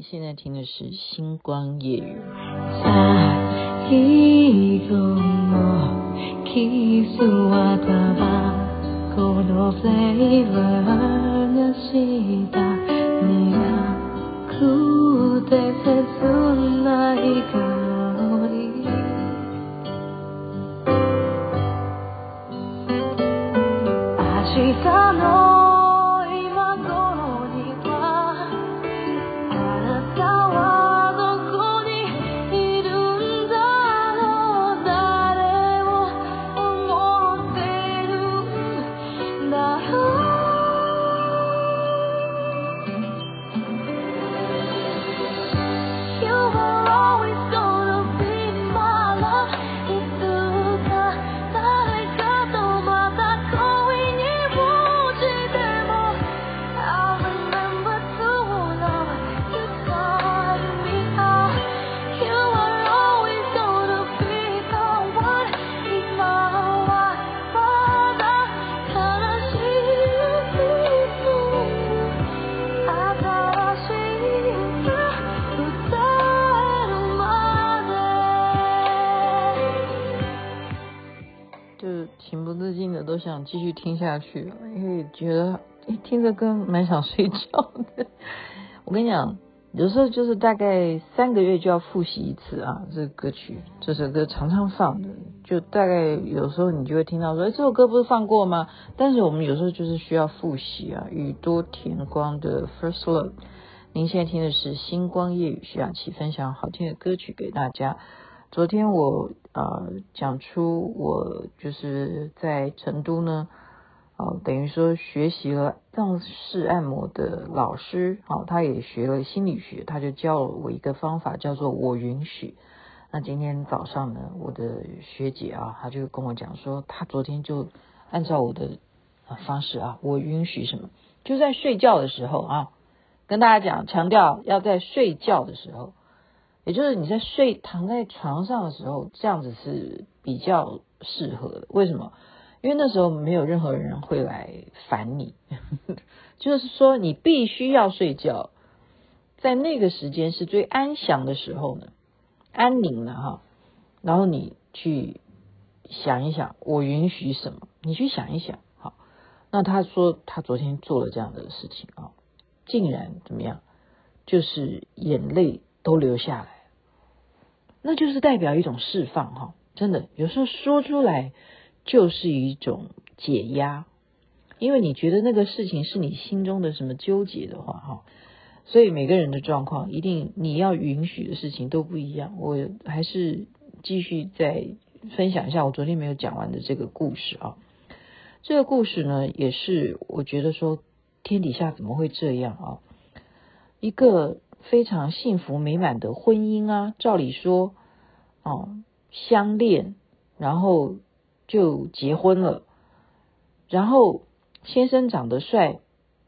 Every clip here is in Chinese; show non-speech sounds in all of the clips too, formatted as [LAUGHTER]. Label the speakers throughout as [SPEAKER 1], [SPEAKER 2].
[SPEAKER 1] 现在听的是《星光夜语》。继续听下去，因为觉得诶听着歌蛮想睡觉的。[LAUGHS] 我跟你讲，有时候就是大概三个月就要复习一次啊，这个歌曲，这首歌常常放的，就大概有时候你就会听到说，诶这首歌不是放过吗？但是我们有时候就是需要复习啊。宇多田光的《First Love》，您现在听的是《星光夜雨》，徐雅琪分享好听的歌曲给大家。昨天我呃讲出我就是在成都呢，呃等于说学习了藏式按摩的老师，好，他也学了心理学，他就教了我一个方法，叫做我允许。那今天早上呢，我的学姐啊，她就跟我讲说，她昨天就按照我的方式啊，我允许什么，就在睡觉的时候啊，跟大家讲，强调要在睡觉的时候。也就是你在睡躺在床上的时候，这样子是比较适合的。为什么？因为那时候没有任何人会来烦你，[LAUGHS] 就是说你必须要睡觉，在那个时间是最安详的时候呢，安宁的哈。然后你去想一想，我允许什么？你去想一想，好。那他说他昨天做了这样的事情啊，竟然怎么样？就是眼泪。都流下来，那就是代表一种释放哈，真的有时候说出来就是一种解压，因为你觉得那个事情是你心中的什么纠结的话哈，所以每个人的状况一定你要允许的事情都不一样。我还是继续再分享一下我昨天没有讲完的这个故事啊，这个故事呢也是我觉得说天底下怎么会这样啊，一个。非常幸福美满的婚姻啊，照理说，哦，相恋，然后就结婚了，然后先生长得帅，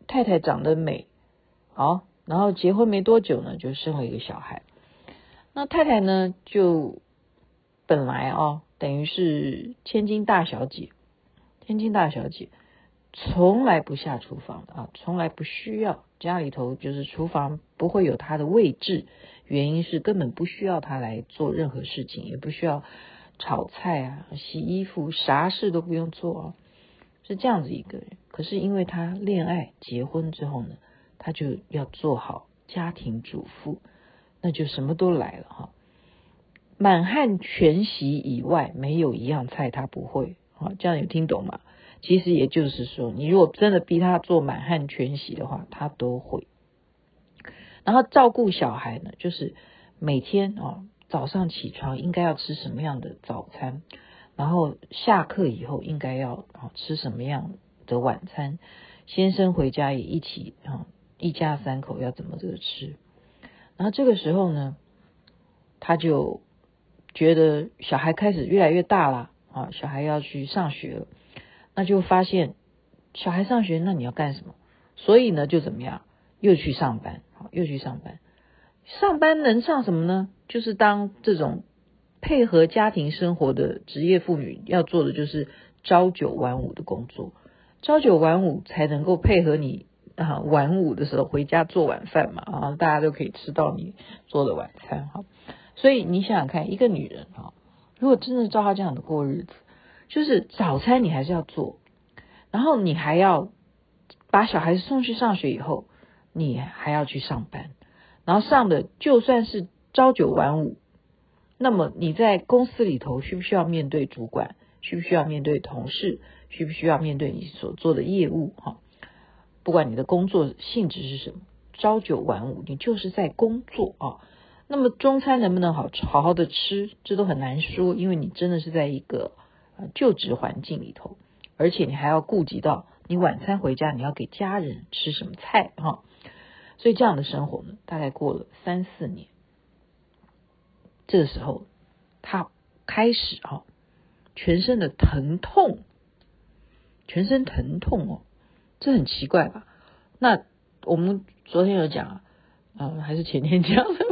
[SPEAKER 1] 太太长得美，好，然后结婚没多久呢，就生了一个小孩。那太太呢，就本来哦，等于是千金大小姐，千金大小姐。从来不下厨房的啊，从来不需要家里头就是厨房不会有他的位置，原因是根本不需要他来做任何事情，也不需要炒菜啊、洗衣服，啥事都不用做啊，是这样子一个人。可是因为他恋爱结婚之后呢，他就要做好家庭主妇，那就什么都来了哈。满汉全席以外，没有一样菜他不会啊，这样有听懂吗？其实也就是说，你如果真的逼他做满汉全席的话，他都会。然后照顾小孩呢，就是每天啊早上起床应该要吃什么样的早餐，然后下课以后应该要啊吃什么样的晚餐，先生回家也一起啊一家三口要怎么这个吃。然后这个时候呢，他就觉得小孩开始越来越大了啊，小孩要去上学了。那就发现小孩上学，那你要干什么？所以呢，就怎么样？又去上班，好，又去上班。上班能上什么呢？就是当这种配合家庭生活的职业妇女要做的，就是朝九晚五的工作。朝九晚五才能够配合你啊晚五的时候回家做晚饭嘛，啊，大家都可以吃到你做的晚餐哈。所以你想想看，一个女人啊，如果真的照她这样的过日子，就是早餐你还是要做，然后你还要把小孩子送去上学以后，你还要去上班，然后上的就算是朝九晚五，那么你在公司里头需不需要面对主管？需不需要面对同事？需不需要面对你所做的业务？哈，不管你的工作性质是什么，朝九晚五，你就是在工作啊。那么中餐能不能好好好的吃，这都很难说，因为你真的是在一个就职环境里头，而且你还要顾及到你晚餐回家你要给家人吃什么菜哈。所以这样的生活呢，大概过了三四年，这个时候他开始哈。全身的疼痛，全身疼痛哦，这很奇怪吧？那我们昨天有讲啊，嗯，还是前天讲的。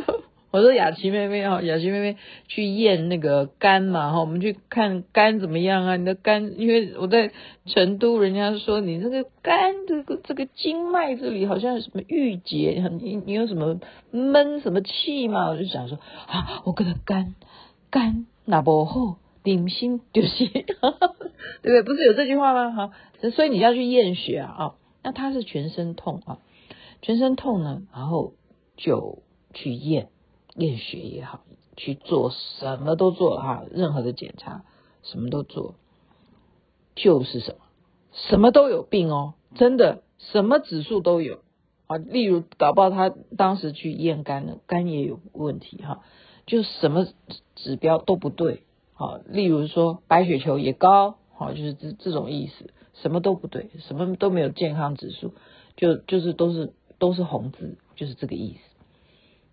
[SPEAKER 1] 我说雅琪妹妹哈，雅琪妹妹去验那个肝嘛哈，我们去看肝怎么样啊？你的肝，因为我在成都，人家说你这个肝这个这个经脉这里好像有什么郁结，你你有什么闷什么气嘛？我就想说啊，我跟他肝肝那不好。顶心就是，[LAUGHS] 对不对？不是有这句话吗？哈，所以你要去验血啊，啊，那他是全身痛啊，全身痛呢，然后就去验验血也好，去做什么都做哈，任何的检查什么都做，就是什么什么都有病哦，真的什么指数都有啊，例如搞不好他当时去验肝了，肝也有问题哈，就什么指标都不对。啊，例如说白血球也高，好，就是这这种意思，什么都不对，什么都没有健康指数，就就是都是都是红字，就是这个意思。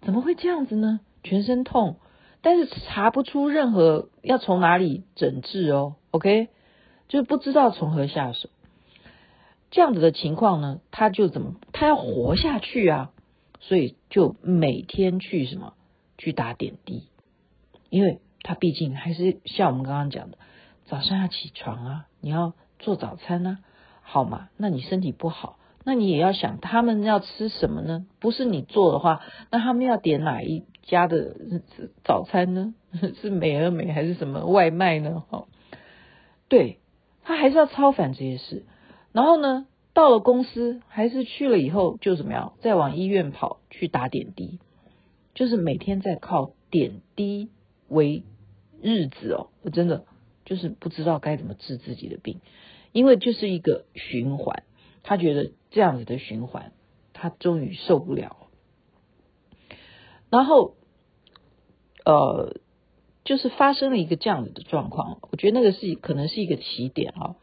[SPEAKER 1] 怎么会这样子呢？全身痛，但是查不出任何要从哪里诊治哦，OK，就是不知道从何下手。这样子的情况呢，他就怎么，他要活下去啊，所以就每天去什么去打点滴，因为。他毕竟还是像我们刚刚讲的，早上要起床啊，你要做早餐呢，好嘛？那你身体不好，那你也要想他们要吃什么呢？不是你做的话，那他们要点哪一家的早餐呢？[LAUGHS] 是美而美还是什么外卖呢？哈，对，他还是要操烦这些事。然后呢，到了公司还是去了以后就怎么样？再往医院跑去打点滴，就是每天在靠点滴。为日子哦，我真的就是不知道该怎么治自己的病，因为就是一个循环。他觉得这样子的循环，他终于受不了。然后，呃，就是发生了一个这样子的状况。我觉得那个是可能是一个起点啊，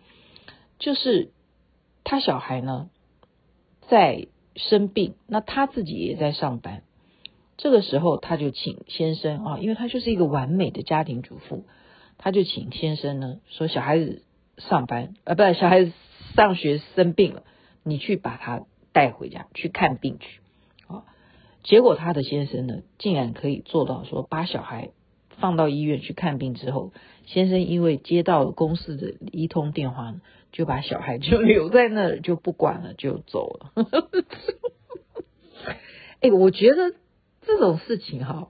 [SPEAKER 1] 就是他小孩呢在生病，那他自己也在上班。这个时候，他就请先生啊，因为他就是一个完美的家庭主妇，他就请先生呢说：“小孩子上班啊，不是小孩子上学生病了，你去把他带回家去看病去。”啊，结果他的先生呢，竟然可以做到说，把小孩放到医院去看病之后，先生因为接到了公司的一通电话呢，就把小孩就 [LAUGHS] 留在那儿就不管了，就走了。[LAUGHS] 哎，我觉得。这种事情哈，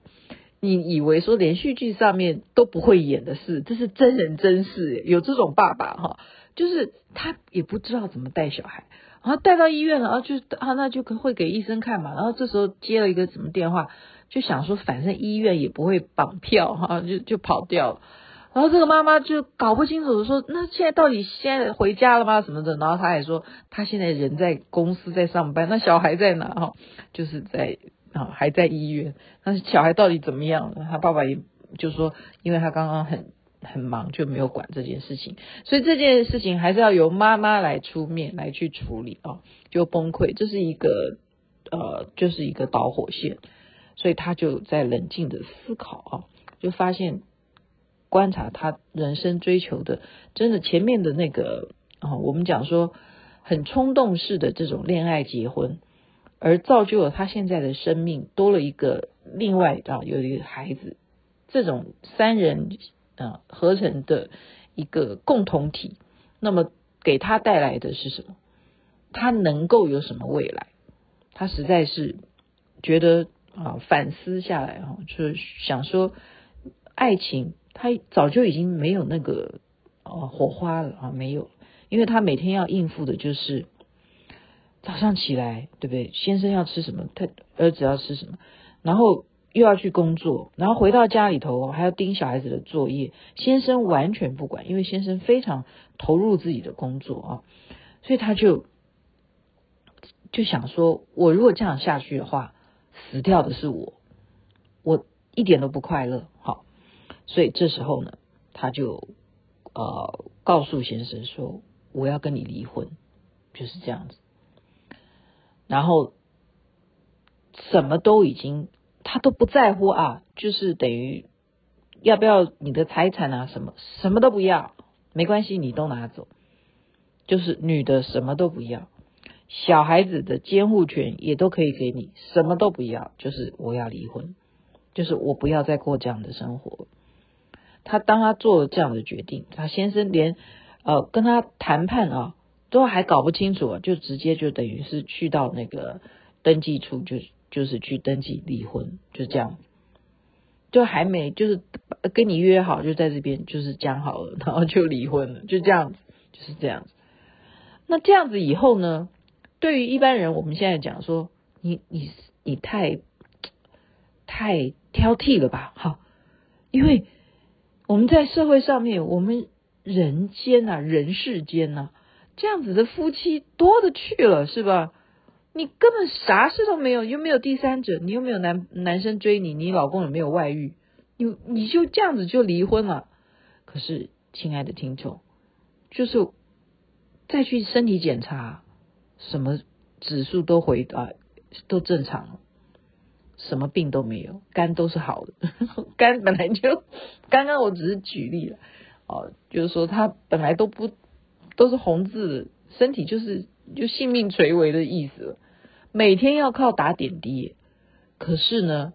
[SPEAKER 1] 你以为说连续剧上面都不会演的事，这是真人真事。有这种爸爸哈，就是他也不知道怎么带小孩，然后带到医院了，然后就啊，那就会给医生看嘛。然后这时候接了一个什么电话，就想说反正医院也不会绑票哈，就就跑掉了。然后这个妈妈就搞不清楚说，那现在到底现在回家了吗？什么的？然后他还说他现在人在公司在上班，那小孩在哪？哈，就是在。啊，还在医院，但是小孩到底怎么样了？他爸爸也就说，因为他刚刚很很忙，就没有管这件事情，所以这件事情还是要由妈妈来出面来去处理啊，就崩溃，这是一个呃，就是一个导火线，所以他就在冷静的思考啊，就发现观察他人生追求的，真的前面的那个啊，我们讲说很冲动式的这种恋爱结婚。而造就了他现在的生命多了一个另外啊，有一个孩子，这种三人啊合成的一个共同体，那么给他带来的是什么？他能够有什么未来？他实在是觉得啊，反思下来哈，就是想说，爱情他早就已经没有那个呃火花了啊，没有，因为他每天要应付的就是早上起来，对不对？先生要吃什么，他儿子要吃什么，然后又要去工作，然后回到家里头还要盯小孩子的作业，先生完全不管，因为先生非常投入自己的工作啊，所以他就。就想说，我如果这样下去的话，死掉的是我，我一点都不快乐。好，所以这时候呢，他就呃告诉先生说，我要跟你离婚，就是这样子。然后什么都已经他都不在乎啊，就是等于要不要你的财产啊，什么什么都不要，没关系，你都拿走，就是女的什么都不要。小孩子的监护权也都可以给你，什么都不要，就是我要离婚，就是我不要再过这样的生活。他当他做了这样的决定，他先生连呃跟他谈判啊都还搞不清楚，就直接就等于是去到那个登记处，就就是去登记离婚，就这样，就还没就是跟你约好，就在这边就是讲好了，然后就离婚了，就这样子，就是这样子。那这样子以后呢？对于一般人，我们现在讲说，你你你太太挑剔了吧？好，因为我们在社会上面，我们人间呐、啊，人世间呐、啊，这样子的夫妻多的去了，是吧？你根本啥事都没有，又没有第三者，你又没有男男生追你，你老公有没有外遇？你你就这样子就离婚了？可是，亲爱的听众，就是再去身体检查。什么指数都回啊，都正常，什么病都没有，肝都是好的。[LAUGHS] 肝本来就，刚刚我只是举例了，哦，就是说他本来都不都是红字，身体就是就性命垂危的意思，每天要靠打点滴，可是呢，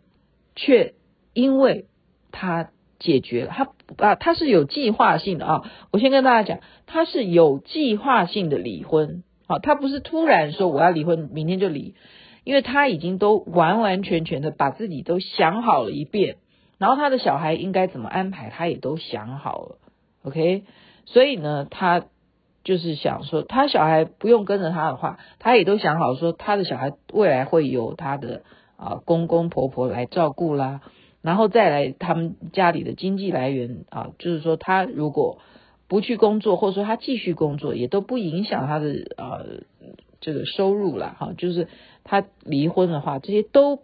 [SPEAKER 1] 却因为他解决了，他啊他是有计划性的啊，我先跟大家讲，他是有计划性的离婚。好，他不是突然说我要离婚，明天就离，因为他已经都完完全全的把自己都想好了一遍，然后他的小孩应该怎么安排，他也都想好了，OK，所以呢，他就是想说，他小孩不用跟着他的话，他也都想好说，他的小孩未来会由他的啊公公婆婆来照顾啦，然后再来他们家里的经济来源啊，就是说他如果。不去工作，或者说他继续工作，也都不影响他的呃这个收入了哈。就是他离婚的话，这些都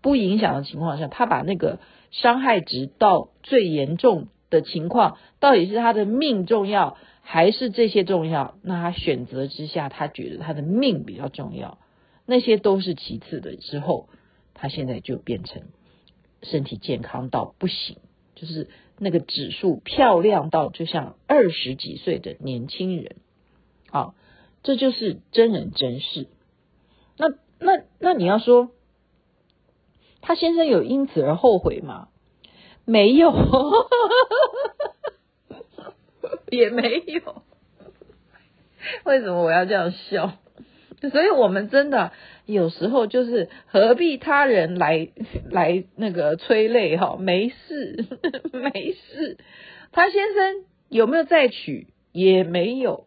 [SPEAKER 1] 不影响的情况下，他把那个伤害值到最严重的情况，到底是他的命重要，还是这些重要？那他选择之下，他觉得他的命比较重要，那些都是其次的。之后，他现在就变成身体健康到不行，就是。那个指数漂亮到就像二十几岁的年轻人，啊，这就是真人真事。那那那你要说，他先生有因此而后悔吗？没有，[LAUGHS] 也没有。为什么我要这样笑？所以我们真的。有时候就是何必他人来来那个催泪哈，没事 [LAUGHS] 没事。他先生有没有再娶也没有，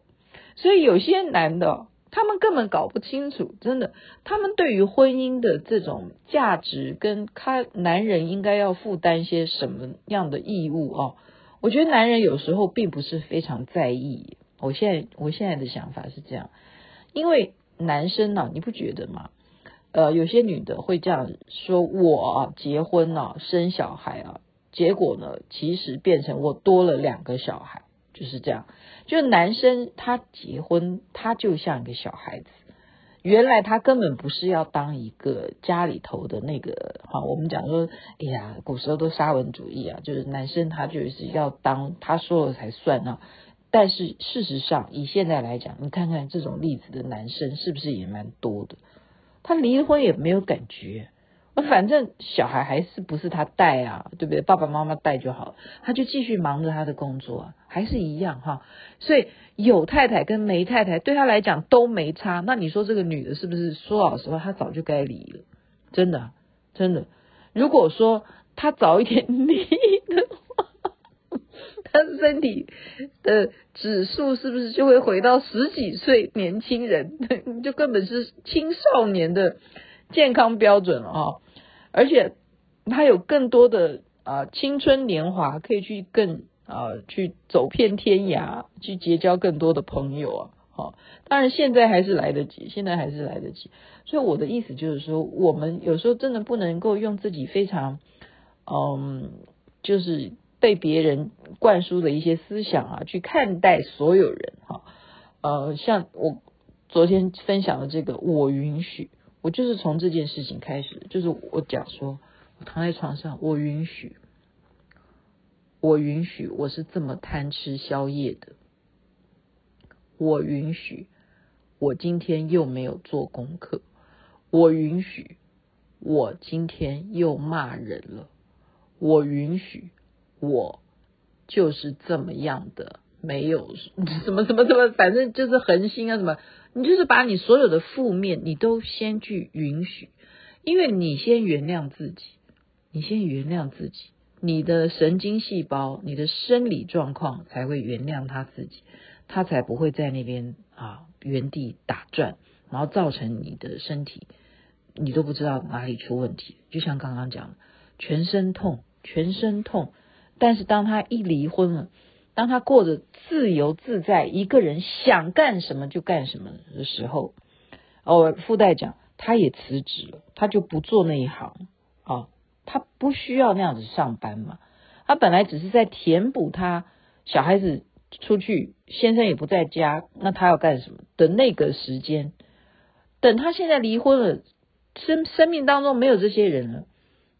[SPEAKER 1] 所以有些男的他们根本搞不清楚，真的，他们对于婚姻的这种价值跟他男人应该要负担些什么样的义务哦，我觉得男人有时候并不是非常在意。我现在我现在的想法是这样，因为。男生呢、你不觉得吗？呃，有些女的会这样说：我，结婚啊，生小孩啊，结果呢，其实变成我多了两个小孩，就是这样。就男生他结婚，他就像一个小孩子。原来他根本不是要当一个家里头的那个哈，我们讲说，哎呀，古时候都沙文主义啊，就是男生他就是要当他说了才算啊。但是事实上，以现在来讲，你看看这种例子的男生是不是也蛮多的？他离婚也没有感觉，反正小孩还是不是他带啊，对不对？爸爸妈妈带就好了，他就继续忙着他的工作啊，还是一样哈。所以有太太跟没太太对他来讲都没差。那你说这个女的是不是说老实话，她早就该离了？真的，真的。如果说她早一点离的话，她身体的指数是不是就会回到十几岁年轻人？[LAUGHS] 就根本是青少年的健康标准了啊！而且她有更多的啊、青春年华，可以去更啊、去走遍天涯，去结交更多的朋友啊！好、当然现在还是来得及，现在还是来得及。所以我的意思就是说，我们有时候真的不能够用自己非常嗯，就是被别人灌输的一些思想啊，去看待所有人哈、呃，像我昨天分享的这个，我允许。我就是从这件事情开始，就是我讲说，我躺在床上，我允许，我允许我是这么贪吃宵夜的，我允许我今天又没有做功课，我允许我今天又骂人了，我允许我就是这么样的，没有 [LAUGHS] 什么什么什么，反正就是恒心啊什么。你就是把你所有的负面，你都先去允许，因为你先原谅自己，你先原谅自己，你的神经细胞、你的生理状况才会原谅他自己，他才不会在那边啊原地打转，然后造成你的身体你都不知道哪里出问题。就像刚刚讲的，全身痛，全身痛，但是当他一离婚了。当他过着自由自在，一个人想干什么就干什么的时候，哦，附带讲，他也辞职了，他就不做那一行啊，他不需要那样子上班嘛，他本来只是在填补他小孩子出去，先生也不在家，那他要干什么？的那个时间，等他现在离婚了，生生命当中没有这些人了。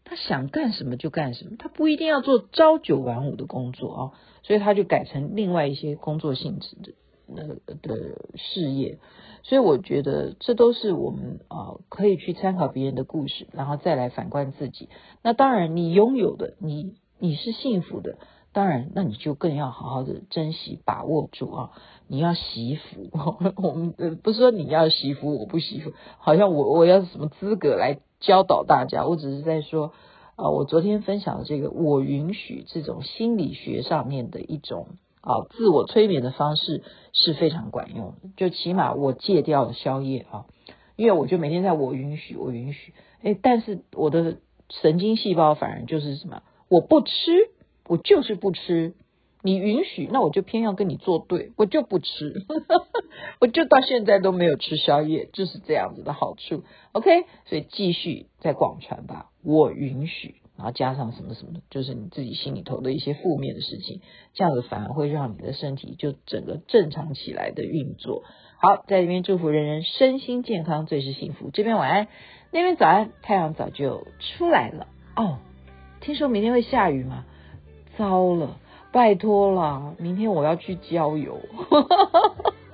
[SPEAKER 1] 他想干什么就干什么，他不一定要做朝九晚五的工作啊，所以他就改成另外一些工作性质的。那的事业。所以我觉得这都是我们啊可以去参考别人的故事，然后再来反观自己。那当然，你拥有的，你你是幸福的，当然，那你就更要好好的珍惜把握住啊！你要惜福，[LAUGHS] 我们呃不是说你要惜福，我不惜福，好像我我要什么资格来？教导大家，我只是在说啊，我昨天分享的这个，我允许这种心理学上面的一种啊自我催眠的方式是非常管用。就起码我戒掉了宵夜啊，因为我就每天在我允许，我允许，哎，但是我的神经细胞反而就是什么，我不吃，我就是不吃。你允许，那我就偏要跟你作对，我就不吃，[LAUGHS] 我就到现在都没有吃宵夜，就是这样子的好处。OK，所以继续再广传吧。我允许，然后加上什么什么，就是你自己心里头的一些负面的事情，这样子反而会让你的身体就整个正常起来的运作。好，在这边祝福人人身心健康，最是幸福。这边晚安，那边早安，太阳早就出来了哦。听说明天会下雨吗？糟了。拜托了，明天我要去郊游。[LAUGHS]